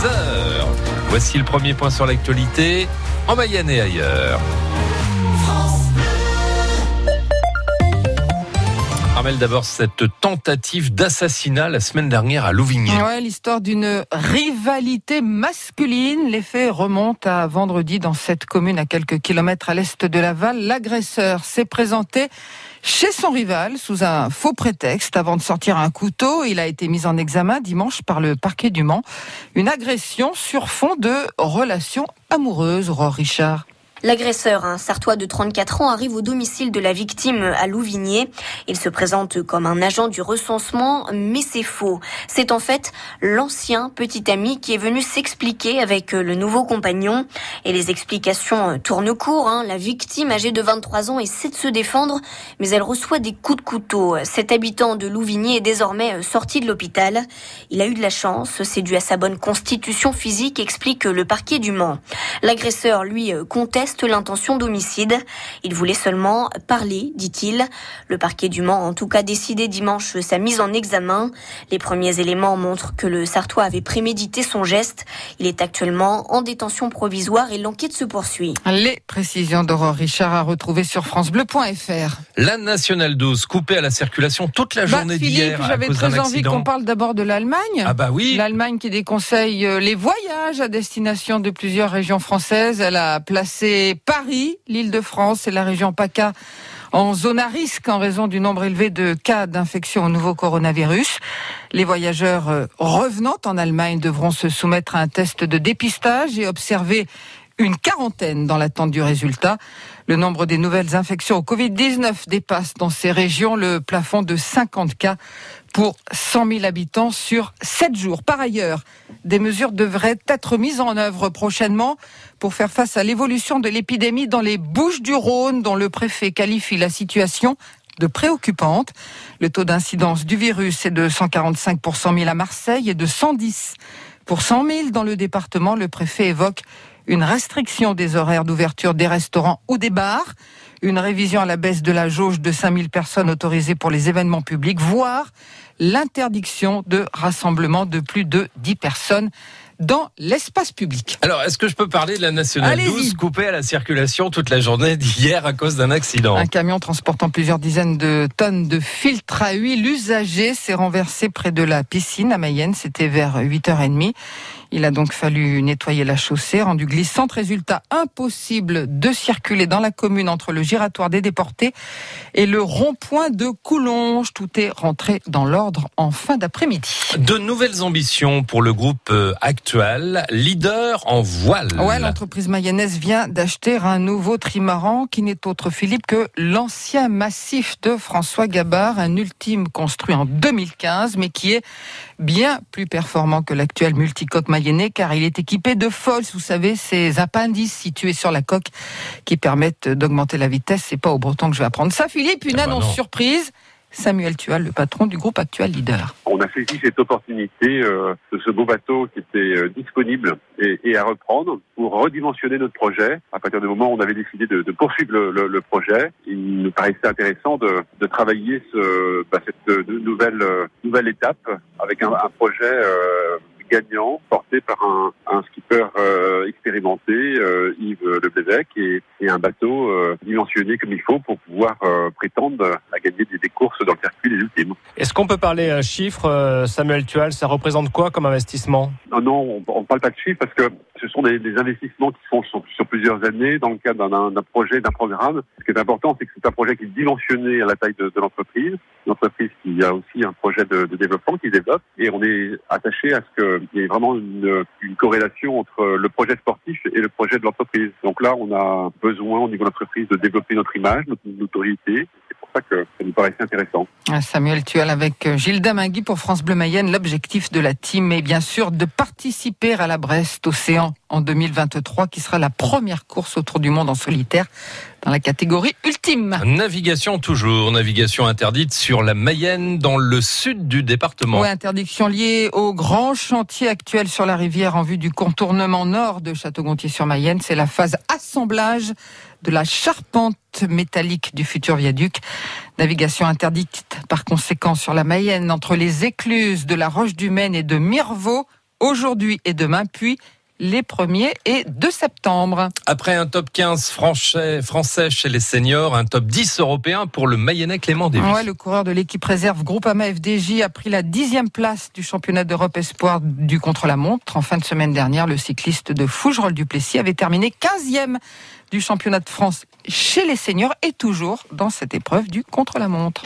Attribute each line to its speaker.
Speaker 1: 6h. Voici le premier point sur l'actualité en Mayenne et ailleurs. Armel, d'abord cette tentative d'assassinat la semaine dernière à Louvigné.
Speaker 2: Ouais, l'histoire d'une rivalité masculine. Les faits remontent à vendredi dans cette commune à quelques kilomètres à l'est de Laval. L'agresseur s'est présenté chez son rival sous un faux prétexte avant de sortir un couteau. Il a été mis en examen dimanche par le parquet du Mans. Une agression sur fond de relations amoureuses, Aurore Richard.
Speaker 3: L'agresseur, un Sartois de 34 ans, arrive au domicile de la victime à Louvigné. Il se présente comme un agent du recensement, mais c'est faux. C'est en fait l'ancien petit ami qui est venu s'expliquer avec le nouveau compagnon. Et les explications tournent court. Hein. La victime, âgée de 23 ans, essaie de se défendre, mais elle reçoit des coups de couteau. Cet habitant de Louvigné est désormais sorti de l'hôpital. Il a eu de la chance, c'est dû à sa bonne constitution physique, explique le parquet du Mans. L'agresseur, lui, conteste l'intention d'homicide. Il voulait seulement parler, dit-il. Le parquet du Mans a en tout cas décidé dimanche sa mise en examen. Les premiers éléments montrent que le Sartois avait prémédité son geste. Il est actuellement en détention provisoire et l'enquête se poursuit.
Speaker 2: Les précisions d'Aurore Richard à retrouver sur francebleu.fr.
Speaker 1: La nationale 12 coupée à la circulation toute la
Speaker 2: Bah,
Speaker 1: journée
Speaker 2: Philippe,
Speaker 1: d'hier
Speaker 2: j'avais très envie qu'on parle d'abord de l'Allemagne.
Speaker 1: Ah bah oui.
Speaker 2: L'Allemagne qui déconseille euh, les voyages à destination de plusieurs régions françaises. Elle a placé Paris, l'île de France et la région PACA en zone à risque en raison du nombre élevé de cas d'infection au nouveau coronavirus. Les voyageurs euh, revenant en Allemagne devront se soumettre à un test de dépistage et observer une quarantaine dans l'attente du résultat. Le nombre des nouvelles infections au Covid-19 dépasse dans ces régions le plafond de 50 cas pour 100 000 habitants sur 7 jours. Par ailleurs, des mesures devraient être mises en œuvre prochainement pour faire face à l'évolution de l'épidémie dans les Bouches du Rhône, dont le préfet qualifie la situation de préoccupante. Le taux d'incidence du virus est de 145 pour 100 000 à Marseille et de 110 pour 100 000 dans le département. Le préfet évoque une restriction des horaires d'ouverture des restaurants ou des bars, une révision à la baisse de la jauge de 5000 personnes autorisées pour les événements publics, voire l'interdiction de rassemblement de plus de 10 personnes dans l'espace public.
Speaker 1: Alors, est-ce que je peux parler de la nationale
Speaker 2: Allez-y.
Speaker 1: 12 coupée à la circulation toute la journée d'hier à cause d'un accident?
Speaker 2: Un camion transportant plusieurs dizaines de tonnes de filtres à huile usagés s'est renversé près de la piscine à Mayenne. C'était vers 8h30. Il a donc fallu nettoyer la chaussée, rendue glissante. Résultat, impossible de circuler dans la commune entre le giratoire des déportés et le rond-point de Coulonges. Tout est rentré dans l'ordre en fin d'après-midi.
Speaker 1: De nouvelles ambitions pour le groupe euh, actuel, leader en voile.
Speaker 2: Ouais, l'entreprise mayonnaise vient d'acheter un nouveau trimaran qui n'est autre, Philippe, que l'ancien massif de François Gabard, un ultime construit en 2015, mais qui est bien plus performant que l'actuel multicoque mayennais, car il est équipé de FOLS, vous savez, ces appendices situés sur la coque qui permettent d'augmenter la vitesse. C'est pas au breton que je vais apprendre ça, Philippe. Une
Speaker 1: Ah bah
Speaker 2: annonce
Speaker 1: non.
Speaker 2: surprise. Samuel Tual, le patron du groupe actuel leader.
Speaker 4: On a saisi cette opportunité euh, de ce beau bateau qui était euh, disponible et, et à reprendre pour redimensionner notre projet. À partir du moment où on avait décidé de, de poursuivre le, le- le projet, il nous paraissait intéressant de, de travailler ce, bah, cette euh, nouvelle, euh, nouvelle étape avec un, un projet euh, gagnant porté par un, un skipper euh, expérimenté, euh, Yves Leblévesque, et, et un bateau euh, dimensionné comme il faut pour pouvoir prétendre à gagner des, des courses dans le circuit des ultimes.
Speaker 5: Est-ce qu'on peut parler chiffres, Samuel Tual Ça représente quoi comme investissement?
Speaker 4: Non, non, on ne parle pas de chiffres parce que ce sont des, investissements qui se font sur, plusieurs années dans le cadre d'un projet, d'un programme. Ce qui est important, c'est que c'est un projet qui est dimensionné à la taille de, de l'entreprise, une entreprise qui a aussi un projet de, développement qui développe, et on est attaché à ce qu'il y ait vraiment une, corrélation entre le projet sportif et le projet de l'entreprise. Donc là, on a besoin au niveau de l'entreprise de développer notre image, notre notoriété. C'est pour ça que ça nous paraissait intéressant.
Speaker 2: Ah, Samuel Tual avec euh, Gilles Damingui pour France Bleu Mayenne. L'objectif de la team est bien sûr de participer à la Brest Océan en 2023 qui sera la première course autour du monde en solitaire dans la catégorie ultime.
Speaker 1: Navigation toujours, navigation interdite sur la Mayenne dans le sud du département.
Speaker 2: Ouais, interdiction liée au grand chantier actuel sur la rivière en vue du contournement nord de Château-Gontier-sur-Mayenne. C'est la phase assemblage de la charpente métallique du futur viaduc. Navigation interdite par conséquent sur la Mayenne entre les écluses de la Roche du Maine et de Mirevaux aujourd'hui et demain, puis les 1er et 2 septembre.
Speaker 1: Après un top 15 français, français chez les seniors, un top 10 européen pour le Mayennais Clément Davis.
Speaker 2: Ouais, le coureur de l'équipe réserve Groupama FDJ a pris la dixième place du championnat d'Europe Espoir du contre-la-montre. En fin de semaine dernière, le cycliste de Fougerolles-Duplessis avait terminé 15e du championnat de France chez les seniors et toujours dans cette épreuve du contre-la-montre.